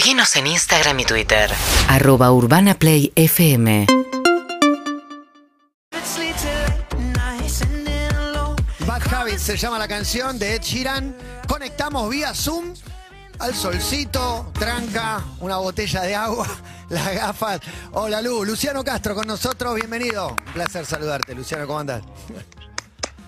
Seguinos en Instagram y Twitter. arroba urbanaplayfm Bad Habits se llama la canción de Ed Sheeran. Conectamos vía Zoom al solcito, tranca, una botella de agua, las gafas. Hola Lu, Luciano Castro con nosotros, bienvenido. Un placer saludarte, Luciano, ¿cómo andás?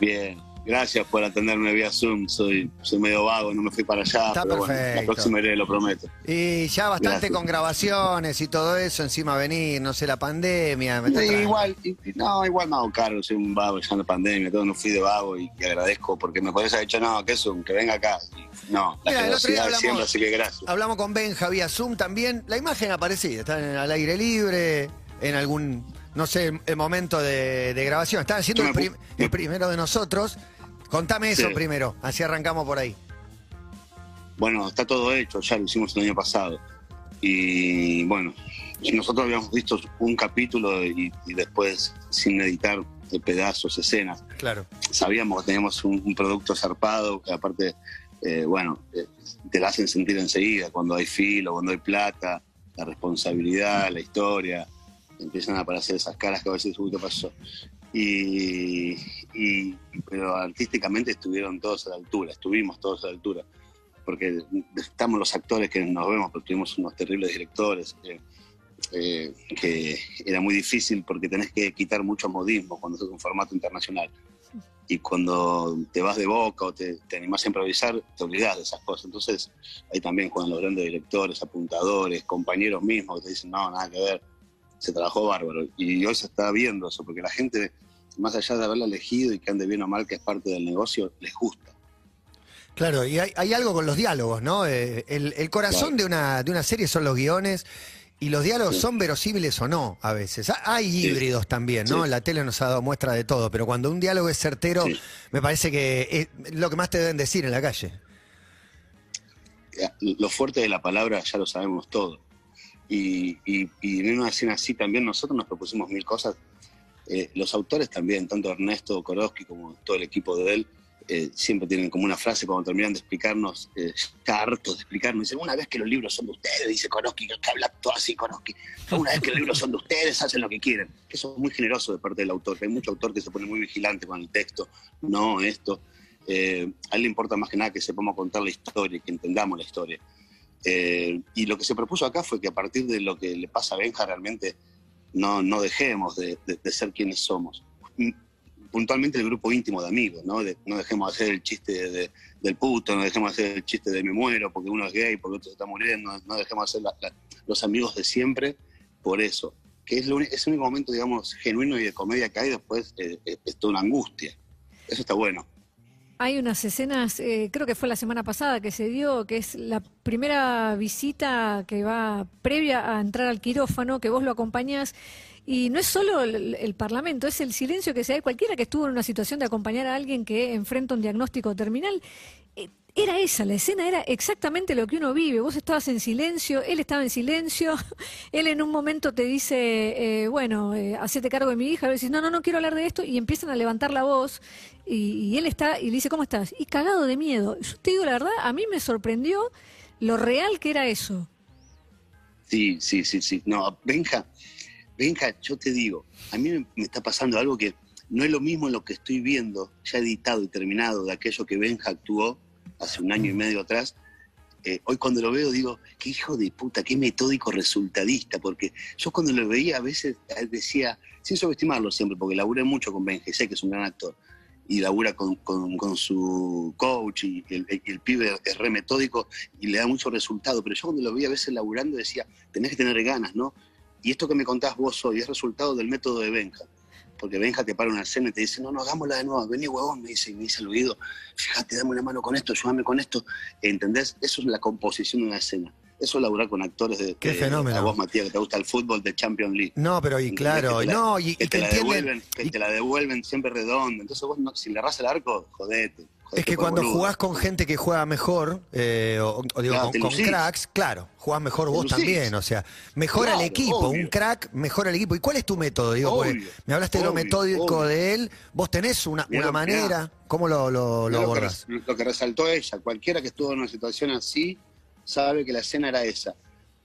Bien, gracias por atenderme vía Zoom. Soy, soy medio vago, no me fui para allá. Está pero bueno, perfecto. la próxima iré, lo prometo. Y ya bastante Gracias. con grabaciones y todo eso, encima venir, no sé, la pandemia. me está Sí, tra- igual, y- no, igual me hago cargo, soy un vago ya en la pandemia, todo no fui de vago y, y agradezco porque me podés haber dicho, no, que un, que venga acá. Y no, la Mira, el otro día generosidad de hablamos- siempre, así que gracias. Hablamos con Benja vía Zoom también. La imagen aparecida, está en- al aire libre, en algún, no sé, el momento de, de grabación. Están haciendo el, prim- el primero de nosotros. Contame eso Sí. primero, así arrancamos por ahí. Bueno, está todo hecho, ya lo hicimos el año pasado. Y bueno, nosotros habíamos visto un capítulo y, y después, sin editar de pedazos, escenas, Claro. sabíamos que teníamos un, un producto zarpado, que aparte, eh, bueno, eh, te la hacen sentir enseguida, cuando hay filo, cuando hay plata, la responsabilidad, la historia, empiezan a aparecer esas caras que a veces, uy, ¿qué pasó? Y, y- pero artísticamente estuvieron todos a la altura, estuvimos todos a la altura, porque estamos los actores que nos vemos, pero tuvimos unos terribles directores. eh, que era muy difícil porque tenés que quitar muchos modismos cuando es un formato internacional y cuando te vas de boca o te, te animás a improvisar, te olvidás de esas cosas. Entonces, ahí también juegan los grandes directores, apuntadores, compañeros mismos que te dicen, no, nada que ver, se trabajó bárbaro. Y hoy se está viendo eso, porque la gente, más allá de haberla elegido y que ande bien o mal, que es parte del negocio, les gusta. Claro, y hay, hay algo con los diálogos, ¿no? Eh, el, el corazón Claro. de, una, de una serie son los guiones y los diálogos Sí. son verosímiles o no a veces. Ha- Hay Sí. híbridos también, ¿no? Sí. La tele nos ha dado muestra de todo, pero cuando un diálogo es certero, me parece que es lo que más te deben decir en la calle. Eh, Lo fuerte de la palabra ya lo sabemos todo. Y, y- y en una escena así también nosotros nos propusimos mil cosas. Eh, los autores también, tanto Ernesto Koroski como todo el equipo de él, eh, siempre tienen como una frase cuando terminan de explicarnos, eh, ya hartos de explicarnos, dicen, una vez que los libros son de ustedes, dice Koroski, que habla todo así Koroski, una vez que los libros son de ustedes, hacen lo que quieren. Eso es muy generoso de parte del autor, hay mucho autor que se pone muy vigilante con el texto, no esto. Eh, a él le importa más que nada que sepamos contar la historia, que entendamos la historia. Eh, y lo que se propuso acá fue que a partir de lo que le pasa a Benja realmente no, no dejemos de, de- de ser quienes somos. Mm, Puntualmente el grupo íntimo de amigos, ¿no? De- no dejemos de hacer el chiste de- de- del puto, no dejemos de hacer el chiste de me muero porque uno es gay, porque otro se está muriendo, no dejemos de hacer la- la- los amigos de siempre por eso. Que es, lo es el único momento, digamos, genuino y de comedia que hay, después eh, eh, es toda una angustia. Eso está bueno. Hay unas escenas, eh, creo que fue la semana pasada que se dio, que es la primera visita que va previa a entrar al quirófano, que vos lo acompañás. Y no es solo el, el Parlamento, es el silencio que se da. Cualquiera que estuvo en una situación de acompañar a alguien que enfrenta un diagnóstico terminal, eh, era esa, la escena era exactamente lo que uno vive. Vos estabas en silencio, él estaba en silencio, él en un momento te dice, eh, bueno, eh, hacete cargo de mi hija, vos decís, no, no, no quiero hablar de esto, y empiezan a levantar la voz, y, él está, y le dice, ¿cómo estás? Y cagado de miedo. Yo te digo la verdad, a mí me sorprendió lo real que era eso. Sí, sí, sí, sí. No, Benja, Benja, yo te digo, a mí me está pasando algo que no es lo mismo lo que estoy viendo, ya editado y terminado, de aquello que Benja actuó hace un año y medio atrás. Eh, hoy cuando lo veo digo, qué hijo de puta, qué metódico resultadista, porque yo cuando lo veía a veces eh, decía, sin subestimarlo siempre, porque laburé mucho con Benja, y sé que es un gran actor, y labura con, su coach, y el, y el pibe es re metódico, y le da mucho resultado, pero yo cuando lo veía a veces laburando decía, tenés que tener ganas, ¿no? Y esto que me contás vos hoy es resultado del método de Benja. Porque Benja te para una escena y te dice, no, no, hagámosla de nuevo, vení huevón, me dice, y me dice al oído, fíjate, dame una mano con esto, ayúdame con esto. ¿Entendés? Eso es la composición de una escena. Eso es laburar con actores de, Qué de- fenómeno. a vos, Matías, que te gusta el fútbol de Champions League. No, pero y claro, Que te la- no, y, y que que te la entienden. devuelven, que y- te la devuelven siempre redonda. Entonces vos, no- si le erras el arco, jodete. Es que por cuando boludo. jugás con gente que juega mejor, eh, o, o digo, Claro, con, cracks, claro, jugás mejor vos también, o sea, mejora el Claro, equipo, obvio. un crack mejora el equipo. ¿Y cuál es tu método? Digo, porque Obvio, me hablaste de lo metódico de él, vos tenés una, Mirá una lo- mirá. manera, ¿cómo lo, lo, lo que, abordas? res- lo que resaltó ella, cualquiera que estuvo en una situación así sabe que la escena era esa.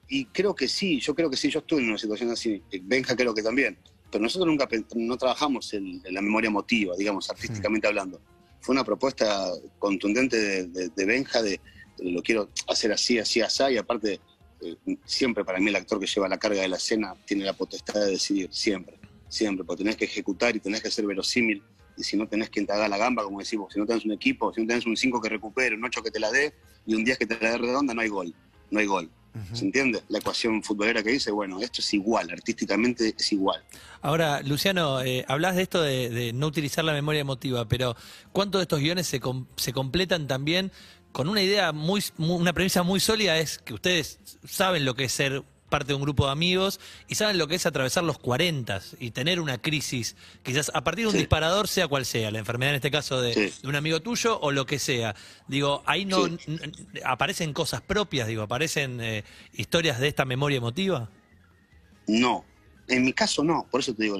y creo que sí, yo creo que sí, yo estuve en una situación así, Benja creo que también, pero nosotros nunca no trabajamos en, en la memoria emotiva, digamos, artísticamente hablando. Fue una propuesta contundente de, de- de Benja de, lo quiero hacer así, así, así, y aparte, eh, siempre para mí el actor que lleva la carga de la escena tiene la potestad de decidir, siempre, siempre, porque tenés que ejecutar y tenés que ser verosímil, y si no tenés que entregar la gamba, como decimos, si no tenés un equipo, si no tenés un 5 que recupere, un 8 que te la dé, y un 10 que te la dé redonda, no hay gol, no hay gol. ¿Se entiende? La ecuación futbolera que dice, bueno, esto es igual, artísticamente es igual. Ahora, Luciano, eh, hablas de esto de, de no utilizar la memoria emotiva, pero ¿cuántos de estos guiones se, com- se completan también con una idea muy, mu- una premisa muy sólida? Es que ustedes saben lo que es ser parte de un grupo de amigos y saben lo que es atravesar los 40 y tener una crisis, quizás a partir de un Sí. disparador, sea cual sea, la enfermedad en este caso de, Sí. de un amigo tuyo o lo que sea. Digo, ahí no Sí. aparecen cosas propias, digo, aparecen eh, historias de esta memoria emotiva. No, en mi caso no, por eso te digo,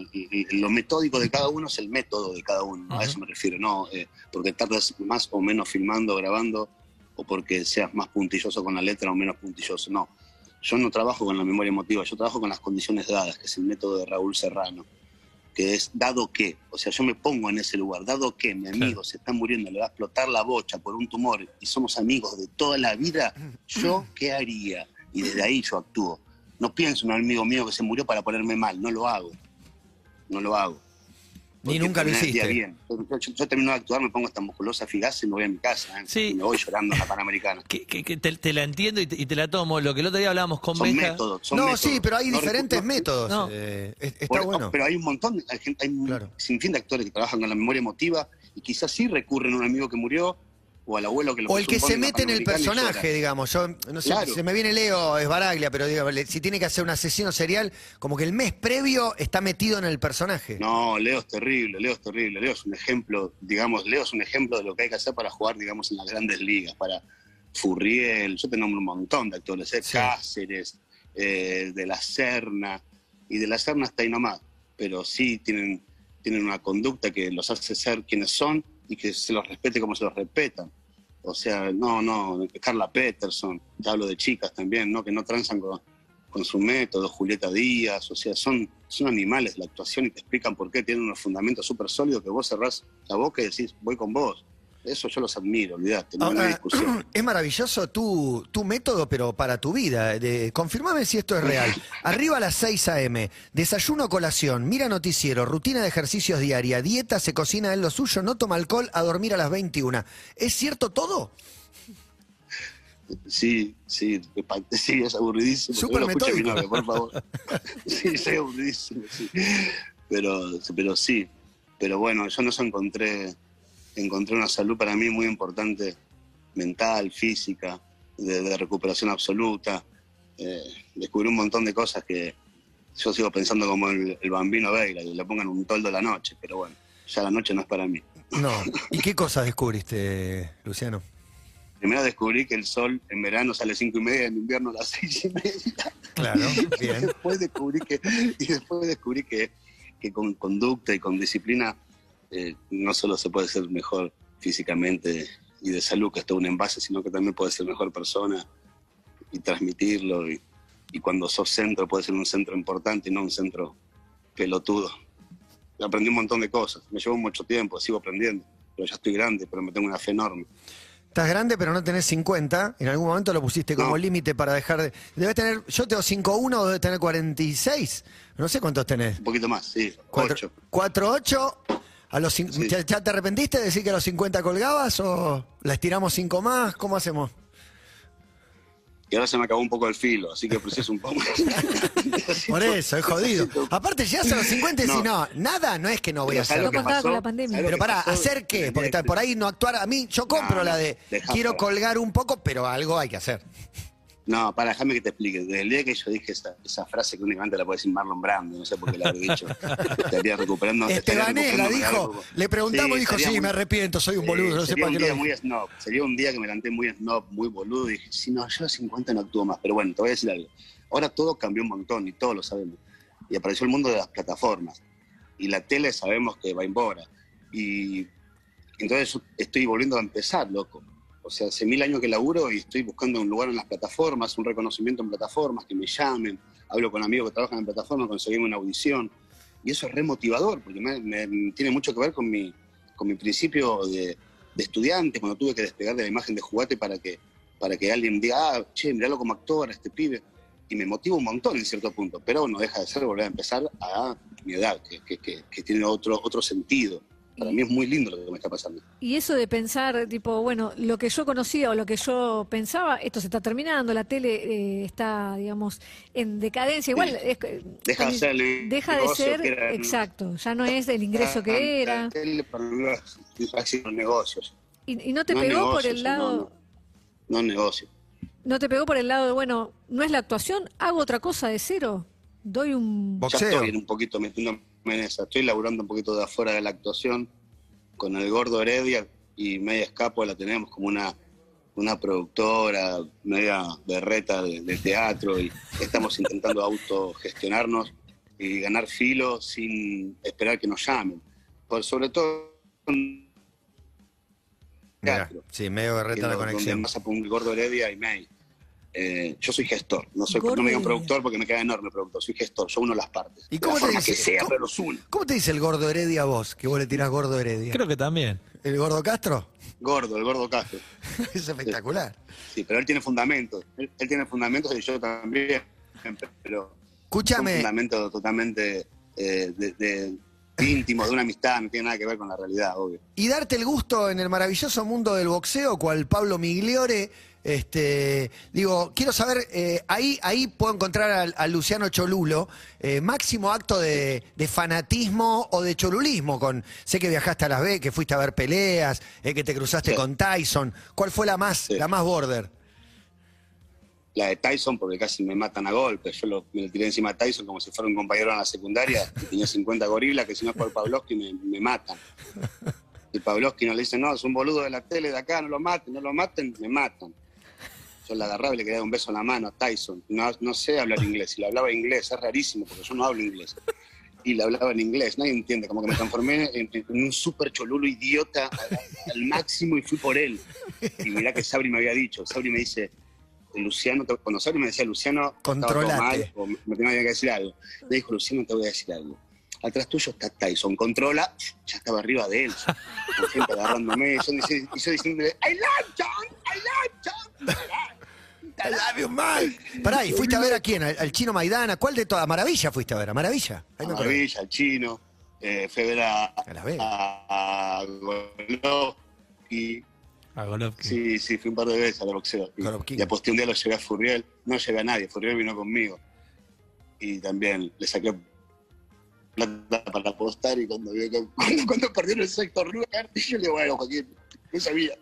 lo metódico de cada uno es el método de cada uno, a eso me refiero, no eh, porque tardas más o menos filmando, grabando, o porque seas más puntilloso con la letra o menos puntilloso, no. Yo no trabajo con la memoria emotiva, yo trabajo con las condiciones dadas, que es el método de Raúl Serrano, que es dado que, o sea, yo me pongo en ese lugar, dado que mi amigo Claro. se está muriendo, le va a explotar la bocha por un tumor y somos amigos de toda la vida, ¿yo qué haría? Y desde ahí yo actúo. No pienso en un amigo mío que se murió para ponerme mal, no lo hago. No lo hago. Ni nunca lo hiciste. bien. Yo, yo- yo termino de actuar, me pongo esta musculosa figaz y me voy a mi casa. ¿eh? Sí. Y me voy llorando en la Panamericana. Que, que- que te, te la entiendo y te, y te la tomo. Lo que el otro día hablábamos con Son métodos. Son No, métodos. sí, pero hay No diferentes no- métodos. no. eh, es- está Por- bueno. Pero hay un montón, hay, gente, hay un Claro. sinfín de actores que trabajan con la memoria emotiva y quizás sí recurren a un amigo que murió o al abuelo que lo O el que se mete en el personaje, digamos. Yo no sé, Claro. se me viene Leo, es Baraglia, pero digo, si tiene que hacer un asesino serial, como que el mes previo está metido en el personaje. No, Leo es terrible, Leo es terrible. Leo es un ejemplo, digamos, Leo es un ejemplo de lo que hay que hacer para jugar, digamos, en las grandes ligas, para Furriel, yo te nombro un montón de actores, ¿eh? Sí. Cáceres, eh, de la Serna, y de la Serna está ahí nomás, pero sí tienen, tienen una conducta que los hace ser quienes son y que se los respete como se los respetan. O sea, no, no, Carla Peterson, te hablo de chicas también, ¿no? Que no transan con, con su método, Julieta Díaz, o sea, son, son animales la actuación y te explican por qué tienen unos fundamentos súper sólidos que vos cerrás la boca y decís, voy con vos. Eso yo los admiro, olvidate, no, hay Ahora, discusión. es maravilloso tu, tu método, pero para tu vida. De, confirmame si esto es real. Arriba a las 6 a.m., desayuno, colación, mira noticiero, rutina de ejercicios diaria, dieta, se cocina en lo suyo, no toma alcohol, a dormir a las 21. ¿Es cierto todo? Sí, sí, sí, es aburridísimo. Súper No mi metódico. novia, por favor. sí, soy aburridísimo, sí. Pero, pero sí, pero bueno, yo no sé, encontré, encontré una salud para mí muy importante, mental, física, de, de recuperación absoluta. Eh, descubrí un montón de cosas que yo sigo pensando como el, el bambino Veila, y le pongan un toldo a la noche, pero bueno, ya la noche no es para mí. No. ¿Y qué cosas descubriste, Luciano? Primero descubrí que el sol en verano sale a cinco y media, en invierno a las seis y media. Claro, Y bien. después descubrí que, y después descubrí que, que con conducta y con disciplina eh, no solo se puede ser mejor físicamente y de salud, que es todo un envase, sino que también puede ser mejor persona y transmitirlo. Y, y cuando sos centro, puede ser un centro importante y no un centro pelotudo. Aprendí un montón de cosas. Me llevó mucho tiempo, sigo aprendiendo. Pero ya estoy grande, pero me tengo una fe enorme. Estás grande, pero no tenés 50. En algún momento lo pusiste como No. límite para dejar de. Debes tener. Yo tengo 5'1, debes tener 46. No sé cuántos tenés. Un poquito más, sí. Cuatro- Ocho. 4'8. A los cin- Sí. ¿Ya, ya te arrepentiste de decir que a los 50 colgabas o la estiramos 5 más? ¿Cómo hacemos? Y ahora se me acabó un poco el filo, así que preciso un poco más. Por eso, es jodido. Aparte, llegas a los 50 y decís, no, No. nada, no es que no voy a Pero ¿sabes hacer. No lo que contaba con pasó? la pandemia. ¿Sabes lo Pero pasó? ¿hacer qué? El Porque que- por ahí no actuar. A mí, yo compro No, la no, de dejá quiero colgar un poco, pero algo hay que hacer. No, para, déjame que te explique. Desde el día que yo dije esa, esa frase que únicamente la puede decir Marlon Brando, no sé por qué la habré dicho. Estaría recuperando. recuperando dijo, le preguntamos y dijo, sí, muy- me arrepiento, soy un boludo, no sé para qué lo muy snob. Sería un día que me levanté muy snob, muy boludo y dije, si no, yo a los 50 no actúo más. Pero bueno, te voy a decir algo. Ahora todo cambió un montón y todos lo sabemos. Y apareció el mundo de las plataformas. Y la tele sabemos que va embora. Y entonces yo estoy volviendo a empezar, loco. O sea, hace mil años que laburo y estoy buscando un lugar en las plataformas, un reconocimiento en plataformas, que me llamen, hablo con amigos que trabajan en plataformas, conseguimos una audición. Y eso es remotivador, porque me, tiene mucho que ver con mi, con mi principio de, estudiante, cuando tuve que despegar de la imagen de jugate para que, para que alguien diga, ah, che, miralo como actor, este pibe. Y me motiva un montón en cierto punto, pero no deja de ser volver a empezar a mi edad, que- que- que tiene otro, otro sentido. Para mí es muy lindo lo que me está pasando. Y eso de pensar, tipo, bueno, lo que yo conocía o lo que yo pensaba, esto se está terminando, la tele eh, está, digamos, en decadencia. Igual, Sí. es que- Deja de ser el deja de negocio ser, que era, ¿no? exacto, ya no es el ingreso que era. la tele para los, los negocios, Y, y no te no pegó por negocio, el lado, no, negocio. no te pegó por el lado de, bueno, no es la actuación, hago otra cosa de cero, doy un... Boxeo. Ya estoy en un poquito metiéndome Estoy laburando un poquito de afuera de la actuación con el gordo Heredia y media escapo la tenemos como una, una productora media berreta de, de teatro y estamos intentando autogestionarnos y ganar filo sin esperar que nos llamen. Por sobre todo teatro. sí, medio berreta la donde conexión. más apunta el gordo Heredia y May. Eh, yo soy gestor, no soy Gordo no me digan Heredia. productor porque me queda enorme productor, soy gestor, yo uno las partes. ¿Y De cómo la te forma dice? que sea, ¿Cómo- pero los uno. ¿Cómo te dice el gordo Heredia a vos? Que vos le tirás gordo Heredia. Creo que también. ¿El gordo Castro? Gordo, el gordo Castro. es espectacular. Sí, pero él tiene fundamentos. Él, él tiene fundamentos y yo también. Pero Escúchame, fundamentos totalmente eh, de, de- íntimos, de una amistad, no tiene nada que ver con la realidad, obvio. y darte el gusto en el maravilloso mundo del boxeo, cual Pablo Migliore. Este, digo, quiero saber, eh, ahí, ahí puedo encontrar al, al Luciano Cholulo, eh, máximo acto de, de fanatismo o de cholulismo. Con, sé que viajaste a Las Vegas, que fuiste a ver peleas, eh, que te cruzaste Sí. con Tyson. ¿Cuál fue la más, Sí. la más border? La de Tyson, porque casi me matan a golpes. Yo lo, me lo tiré encima a Tyson como si fuera un compañero en la secundaria, que tenía 50 gorilas, que si no es por Pavlovsky me, matan. Y Pavlovsky no le dice, no, es un boludo de la tele de acá, no lo maten, no lo maten, me matan. Yo la agarraba y le quería dar un beso en la mano a Tyson. No, no sé hablar inglés, y le hablaba inglés, es rarísimo, porque yo no hablo inglés. Y le hablaba en inglés, nadie entiende, como que me transformé en, en un súper cholulo idiota al, al máximo y fui por él. Y mirá que Sabri me había dicho, Sabri me dice, Luciano, te- cuando Sabri me decía Luciano, todo Controlate. mal, o me tenía que decir algo. Me dijo, Luciano, te voy a decir algo. Atrás tuyo está Tyson, controla, ya estaba arriba de él, con gente agarrándome, y yo, y yo diciéndole, I love John, I love John. I love you, man. Pará, ¿y fuiste a ver a quién? ¿Al, al chino Maidana? ¿Cuál de todas? ¿A Maravilla fuiste a ver? ¿A Maravilla? Ahí. Maravilla, el chino, eh, fui a ver a, A a, a. A Golovkin. Sí, sí, fui un par de veces al boxeo. Y, Golovkin. y aposté un día lo llevé a Furriel. No llevé a nadie, Furriel vino conmigo. Y también le saqué plata para apostar y cuando, vio que- cuando, cuando perdieron el sector lugar, yo le digo, bueno, Joaquín, no sabía.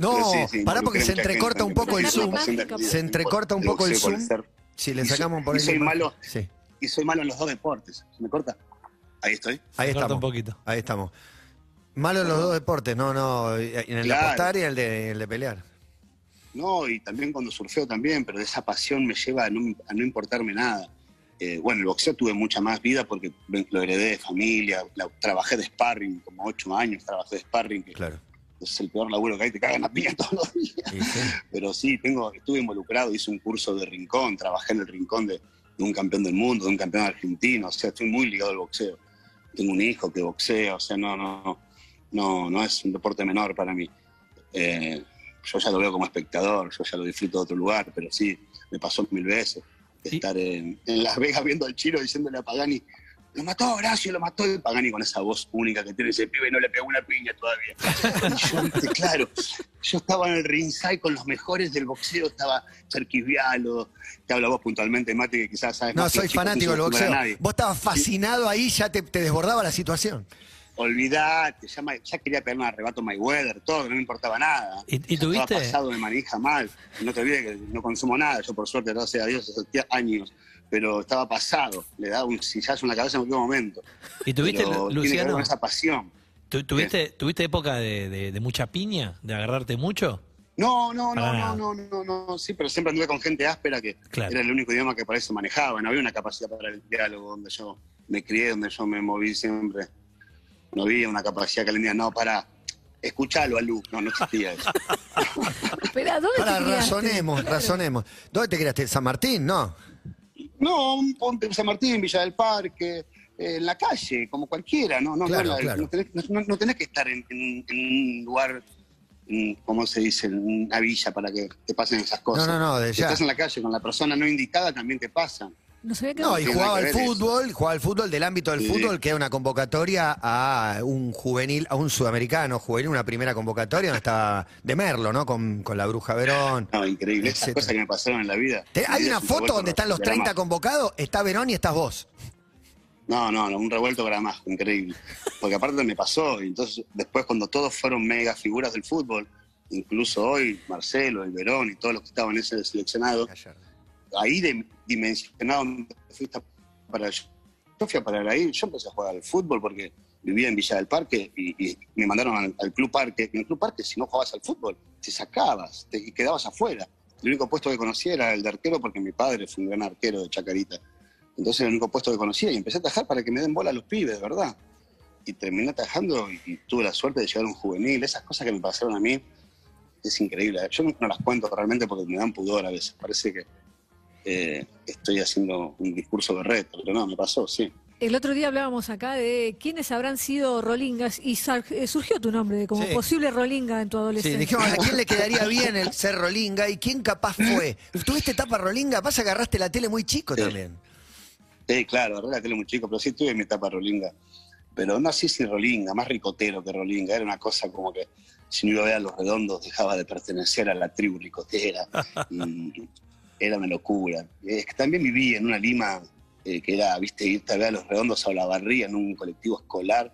No, sí, sí, pará porque se entrecorta gente un poco el zoom. la Se entrecorta un poco el zoom. ser- Si le Y soy- sacamos por y ahí. soy la malo. Sí, Y soy malo en los dos deportes. ¿Se me corta? Ahí estoy. ahí estamos. un poquito. Ahí estamos. Malo en los dos deportes, no, no. En el de apostar y el de, el de pelear. No, y también cuando surfeo también, pero esa pasión me lleva a no, a no importarme nada. Eh, bueno, el boxeo tuve mucha más vida porque lo heredé de familia, la- trabajé de sparring, como ocho años trabajé de sparring, que Claro. es el peor laburo que hay, te cagan a piña todos los días. Sí. Pero sí, tengo, estuve involucrado, hice un curso de rincón, trabajé en el rincón de, de un campeón del mundo, de un campeón argentino, o sea, estoy muy ligado al boxeo. Tengo un hijo que boxea, o sea, no, no, no, no es un deporte menor para mí. Eh, yo ya lo veo como espectador, yo ya lo disfruto de otro lugar, pero sí, me pasó mil veces de estar en, en Las Vegas viendo al chino diciéndole a Pagani, lo mató Horacio, lo mató, y Pagani con esa voz única que tiene ese pibe y no le pegó una piña todavía. Y yo, viste, claro, yo estaba en el ringside con los mejores del boxeo, estaba Cerquisvialo, te habla vos puntualmente, Mati, que quizás sabes No, más soy fanático del no boxeo. Vos estabas fascinado ahí, ya te, te desbordaba la situación. Olvidate, ya, ya quería pegarme un arrebato Mayweather, todo, no me importaba nada. ¿Y, y Estaba pasado de manija mal. No te olvides que no consumo nada. Yo, por suerte, gracias a Dios, hace años. Pero estaba pasado. Le daba un sillazo en la cabeza en cualquier momento. ¿Y tuviste, Pero tiene que ver Luciano? con esa pasión. tu- ¿Tuviste, ¿Tuviste época de, de- de mucha piña? ¿De agarrarte mucho? No, no, no, Ah. no, no, no, no, sí, pero siempre anduve con gente áspera que Claro. era el único idioma que para eso manejaba. No había una capacidad para el diálogo donde yo me crié, donde yo me moví siempre. No había una capacidad que le diga, no, para, Escuchalo a Lu. No, no existía eso. Espera, ¿dónde Para, te criaste? razonemos, Claro. razonemos. ¿Dónde te creaste? ¿San Martín? No. No, un ponte en San Martín, Villa del Parque, eh, en la calle, como cualquiera, ¿no? No, Claro, no, la- claro. no tenés, no- no tenés que estar en, en- en un lugar, en, ¿cómo se dice? En una villa para que te pasen esas cosas. No, no, no, de Si ya. estás en la calle con la persona no indicada, también te pasan. No sabía que No, y jugaba al fútbol, jugaba al fútbol del ámbito del Sí. fútbol, que era una convocatoria a un juvenil, a un sudamericano juvenil, una primera convocatoria donde estaba de Merlo, ¿no? Con, con la Bruja Verón. No, increíble. Esas cosas que me pasaron en la vida. Te- hay una un foto donde están los 30 gramajo. convocados, está Verón y estás vos. No, no, no, un revuelto gramajo, increíble. Porque aparte me pasó, y entonces después cuando todos fueron mega figuras del fútbol, incluso hoy, Marcelo, el Verón y todos los que estaban en ese seleccionado, ahí de- dimensionado fuiste para yo fui a parar yo empecé a jugar al fútbol porque vivía en Villa del Parque y, y me mandaron al, al Club Parque. En el Club Parque, si no jugabas al fútbol, te sacabas te- y quedabas afuera. El único puesto que conocía era el de arquero porque mi padre fue un gran arquero de Chacarita. Entonces el único puesto que conocía y empecé a tajar para que me den bola a los pibes, ¿verdad? Y terminé atajando y, y tuve la suerte de llegar a un juvenil. Esas cosas que me pasaron a mí es increíble. Yo no, no las cuento realmente porque me dan pudor a veces. Parece que eh, estoy haciendo un discurso berreto, pero no, me pasó, sí. El otro día hablábamos acá de quiénes habrán sido rolingas y eh, surgió tu nombre de como Sí. posible rolinga en tu Sí, adolescencia. dijimos, ¿a quién le quedaría bien el ser Rolinga y quién capaz fue? ¿Tuviste etapa Rolinga? Pasa que agarraste la tele muy chico Sí. también. Sí, claro, agarré la tele muy chico, pero sí tuve mi etapa rolinga. Pero no así sin rolinga, más ricotero que rolinga. Era una cosa como que si no iba a ver a los redondos dejaba de pertenecer a la tribu ricotera. y era una locura. Es que también viví en una Lima eh, que era, viste, irte a ver a los redondos a la barría en un colectivo escolar.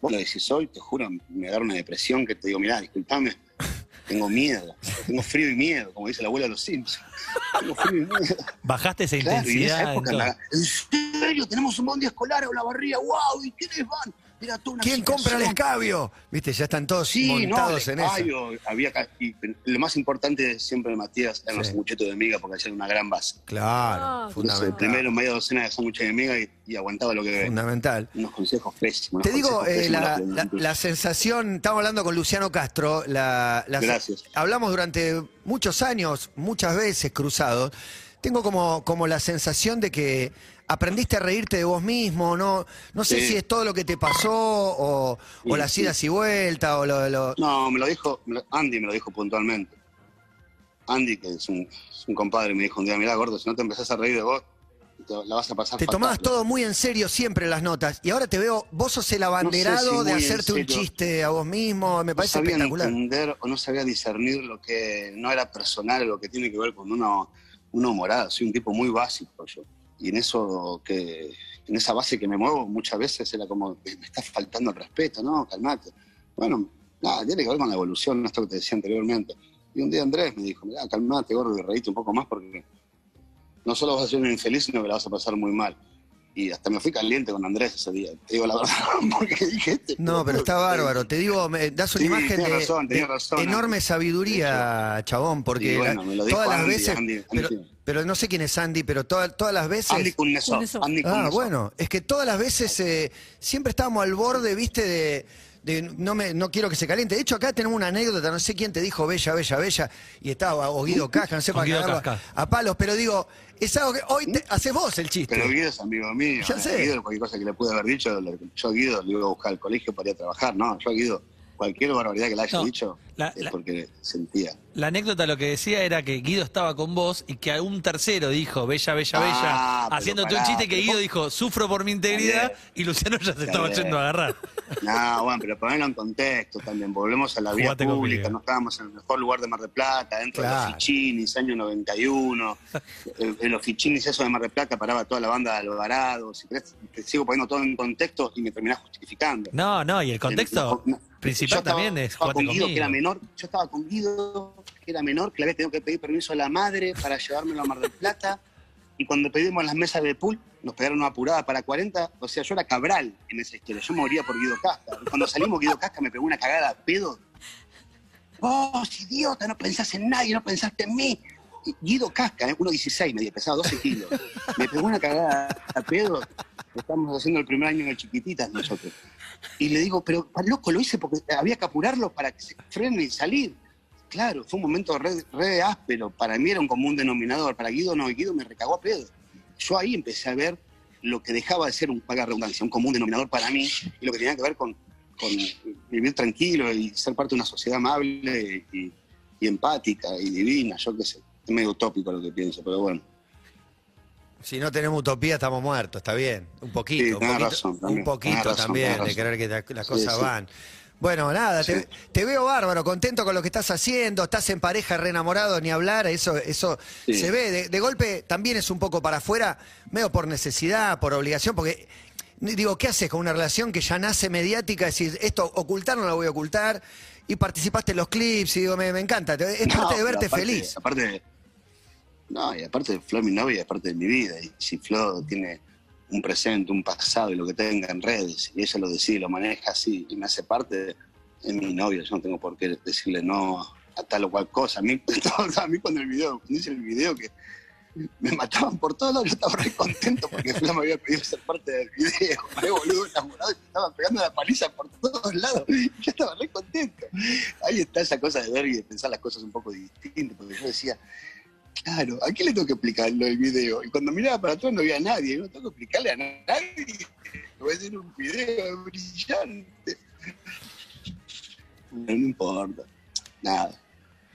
Vos lo decís hoy, te juro, me agarra una depresión que te digo, mirá, disculpame, tengo miedo, tengo frío y miedo, como dice la abuela de los Simpsons. Tengo frío y miedo. Bajaste esa Claro, y en intensidad. esa en época, la- en serio, tenemos un bondi escolar a la barría, wow, ¿y quiénes van? Era toda una ¿Quién compra el escabio? Viste, ya están todos Sí, no, montados el en eso. había y lo más importante siempre de Matías eran los sanguchetos de miga porque hacían una gran base. Claro, Ah, Entonces, primero media docena de sándwiches de miga y, y aguantaba lo que. Fundamental. Unos consejos pésimos. Te digo, eh, la, la- la sensación, estamos hablando con Luciano Castro, la, la- Gracias. hablamos durante muchos años, muchas veces cruzados, tengo como, como la sensación de que aprendiste a reírte de vos mismo, no, no sé Sí. si es todo lo que te pasó o, las sí. idas y vueltas o lo, lo- No, me lo dijo, Andy me lo dijo puntualmente. Andy, que es un, es un compadre, me dijo un día, mirá, gordo, si no te empezás a reír de vos, te, la vas a pasar Te fatal". tomabas todo muy en serio siempre las notas y ahora te veo, vos sos el abanderado si de hacerte un chiste a vos mismo, me no parece sabía espectacular. entender o no sabía discernir lo que no era personal, lo que tiene que ver con una, una humorada. Soy un tipo muy básico yo. Y en eso que, en esa base que me muevo muchas veces era como, me está faltando el respeto, no, calmate. Bueno, nada, tiene que ver con la evolución, esto que te decía anteriormente. Y un día Andrés me dijo, mira, calmate, gordo, y reíte un poco más porque no solo vas a ser un infeliz, sino que la vas a pasar muy mal. Y hasta me fui caliente con Andrés ese día, te digo la verdad, porque dije, este No, pero está bárbaro. Te digo, me das una Sí, imagen de, razón, de razón, enorme sabiduría, chabón, porque Sí, bueno, la- me lo dijo todas las veces, Andy, Andy, pero, sí. Pero no sé quién es Andy, pero toda- todas las veces... Andy Kuznetsov. Andy Ah, bueno, es que todas las veces eh, siempre estábamos al borde, viste, de, de no me no quiero que se caliente. De hecho, acá tenemos una anécdota, no sé quién te dijo bella, bella, bella, y estaba o Guido Casca, no sé para cagarlo Casca. a palos, pero digo, es algo que hoy te, haces vos el chiste. Pero Guido es amigo mío. Ya eh, sé. Guido, cualquier cosa que le pude haber dicho, yo a Guido le iba a buscar al colegio para ir a trabajar. No, yo a Guido, cualquier barbaridad que le haya No, dicho, la- es la- porque sentía. La anécdota lo que decía era que Guido estaba con vos y que a un tercero dijo, bella, bella, Ah, bella, pero haciéndote un pará, chiste que Guido vos- dijo, sufro por mi integridad, y Luciano ya se estaba yendo a agarrar. No, bueno, pero ponerlo en contexto también. Volvemos a la vía Jugate pública, conmigo. no estábamos en el mejor lugar de Mar del Plata, dentro de los Fichinis, año 91. En- en los Fichinis, eso de Mar del Plata, paraba toda la banda de Alvarado. Si querés, te sigo poniendo todo en contexto y me terminás justificando. No, no, y el contexto No, no, principal yo estaba- también es estaba jugate con Guido, que era menor. Yo estaba con Guido, que era menor, que le había tenido que pedir permiso a la madre para llevármelo a Mar del Plata. Y cuando pedimos las mesas de pool, nos pegaron una apurada para 40. O sea, yo era Cabral en esa historia. Yo moría por Guido Casca. Cuando salimos, Guido Casca me pegó una cagada a pedo. Vos, idiota, no pensás en nadie, no pensaste en mí. Guido Casca, ¿eh? 1,16 medio, pesaba 12 kilos. Me pegó una cagada a pedo. Estamos haciendo el primer año de chiquititas nosotros. Y le digo, pero loco, lo hice porque había que apurarlo para que se frene y salir. Claro, fue un momento re, re áspero. Para mí era un común denominador. Para Guido no, Guido me recagó a pedo. Yo ahí empecé a ver lo que dejaba de ser un, paga redundancia, un común denominador para mí, y lo que tenía que ver con, con vivir tranquilo y ser parte de una sociedad amable y, y empática y divina, yo qué sé. Es medio utópico lo que pienso, pero bueno. Si no tenemos utopía, estamos muertos, está bien. Un poquito, Sí, un poquito, razón, un también, poquito tenés razón, también, tenés de creer que la- las cosas sí. van. Bueno, nada, te, Sí. te veo bárbaro, contento con lo que estás haciendo, estás en pareja, re enamorado, ni hablar, eso, eso Sí. se ve. De, de golpe también es un poco para afuera, medio por necesidad, por obligación, porque digo, ¿qué haces con una relación que ya nace mediática? Es decir, esto ocultar no lo voy a ocultar, y participaste en los clips, y digo, me, me encanta, te- es No, parte de verte aparte- feliz. Aparte, no, y aparte Flo mi novia, es parte de mi vida. Y si Flo tiene un presente, un pasado y lo que tenga en redes, y ella lo decide, lo maneja así y me hace parte, es mi novia. Yo no tengo por qué decirle no a tal o cual cosa. A mí, a mí cuando el video, cuando el video que me mataban por todos lados, yo estaba re contento porque Flo me había pedido ser parte del video. Me boludo enamorado y me estaban pegando la paliza por todos lados. Yo estaba re contento. Ahí está esa cosa de ver y de pensar las cosas un poco distintas, porque yo decía, claro, ¿a quién le tengo que explicarlo el video? Y cuando miraba para atrás no había nadie, no tengo que explicarle a nadie. Voy a hacer un video brillante. No, no importa, nada.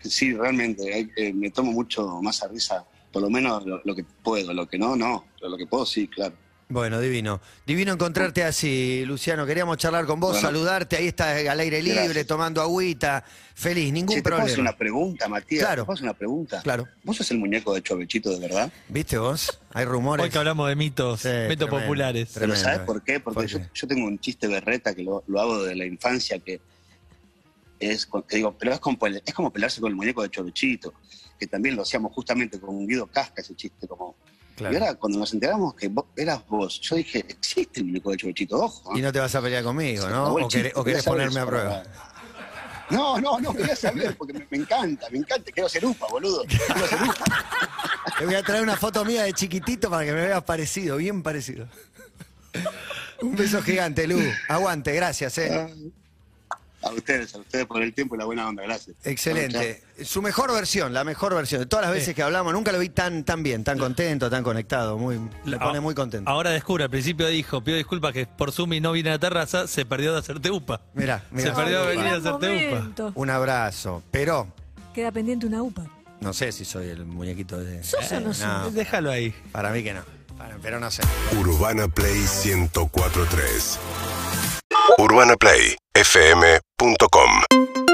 Sí, realmente, hay- eh, me tomo mucho más a risa, por lo menos lo, lo que puedo, lo que no, no, lo que puedo sí, claro. Bueno, divino. Divino encontrarte así, Luciano. Queríamos charlar con vos, Bueno. saludarte. Ahí estás al aire libre, Gracias. tomando agüita. Feliz, ningún Che, ¿te puedo hacer problema. una pregunta, Matías? Claro. ¿Te una pregunta? Claro. ¿Vos sos el muñeco de Chovechito de verdad? ¿Viste vos? Hay rumores. Hoy que hablamos de mitos, Sí, mitos tremendo. populares. Tremendo. Pero ¿sabes por qué? Porque ¿Por yo, qué? yo tengo un chiste berreta que lo, lo hago de la infancia que es, que digo, pero es como, es como pelearse con el muñeco de Choruchito, que también lo hacíamos justamente con Guido Casca ese chiste, como... Claro. Y ahora cuando nos enteramos que vos, eras vos, yo dije, existe el muñeco de Choruchito, ojo. ¿eh? Y no te vas a pelear conmigo, ¿no? O querés, chiste, o querés quería saber ponerme a prueba. No, no, no, quería saber, porque me, me encanta, me encanta, quiero ser upa, boludo. Quiero ser upa. Te voy a traer una foto mía de chiquitito para que me veas parecido, bien parecido. Un beso gigante, Lu. Aguante, gracias, eh. A ustedes, a ustedes por el tiempo y la buena onda, gracias. Excelente. Su mejor versión, la mejor versión. De todas las veces que hablamos, nunca lo vi tan, tan bien, tan contento, tan conectado. Muy, me Ah, pone muy contento. Ahora descubre, al principio dijo, pido disculpas que por Zoom y no vine a la terraza, se perdió de hacerte upa. Mirá, mirá. Se perdió de venir a hacerte upa. Un abrazo. Pero Queda pendiente una UPA. no sé si soy el muñequito de. ¿Sos o no sos? No, Déjalo ahí. para mí que no. Para- pero no sé. Urbana Play 1043. UrbanaPlayFM.com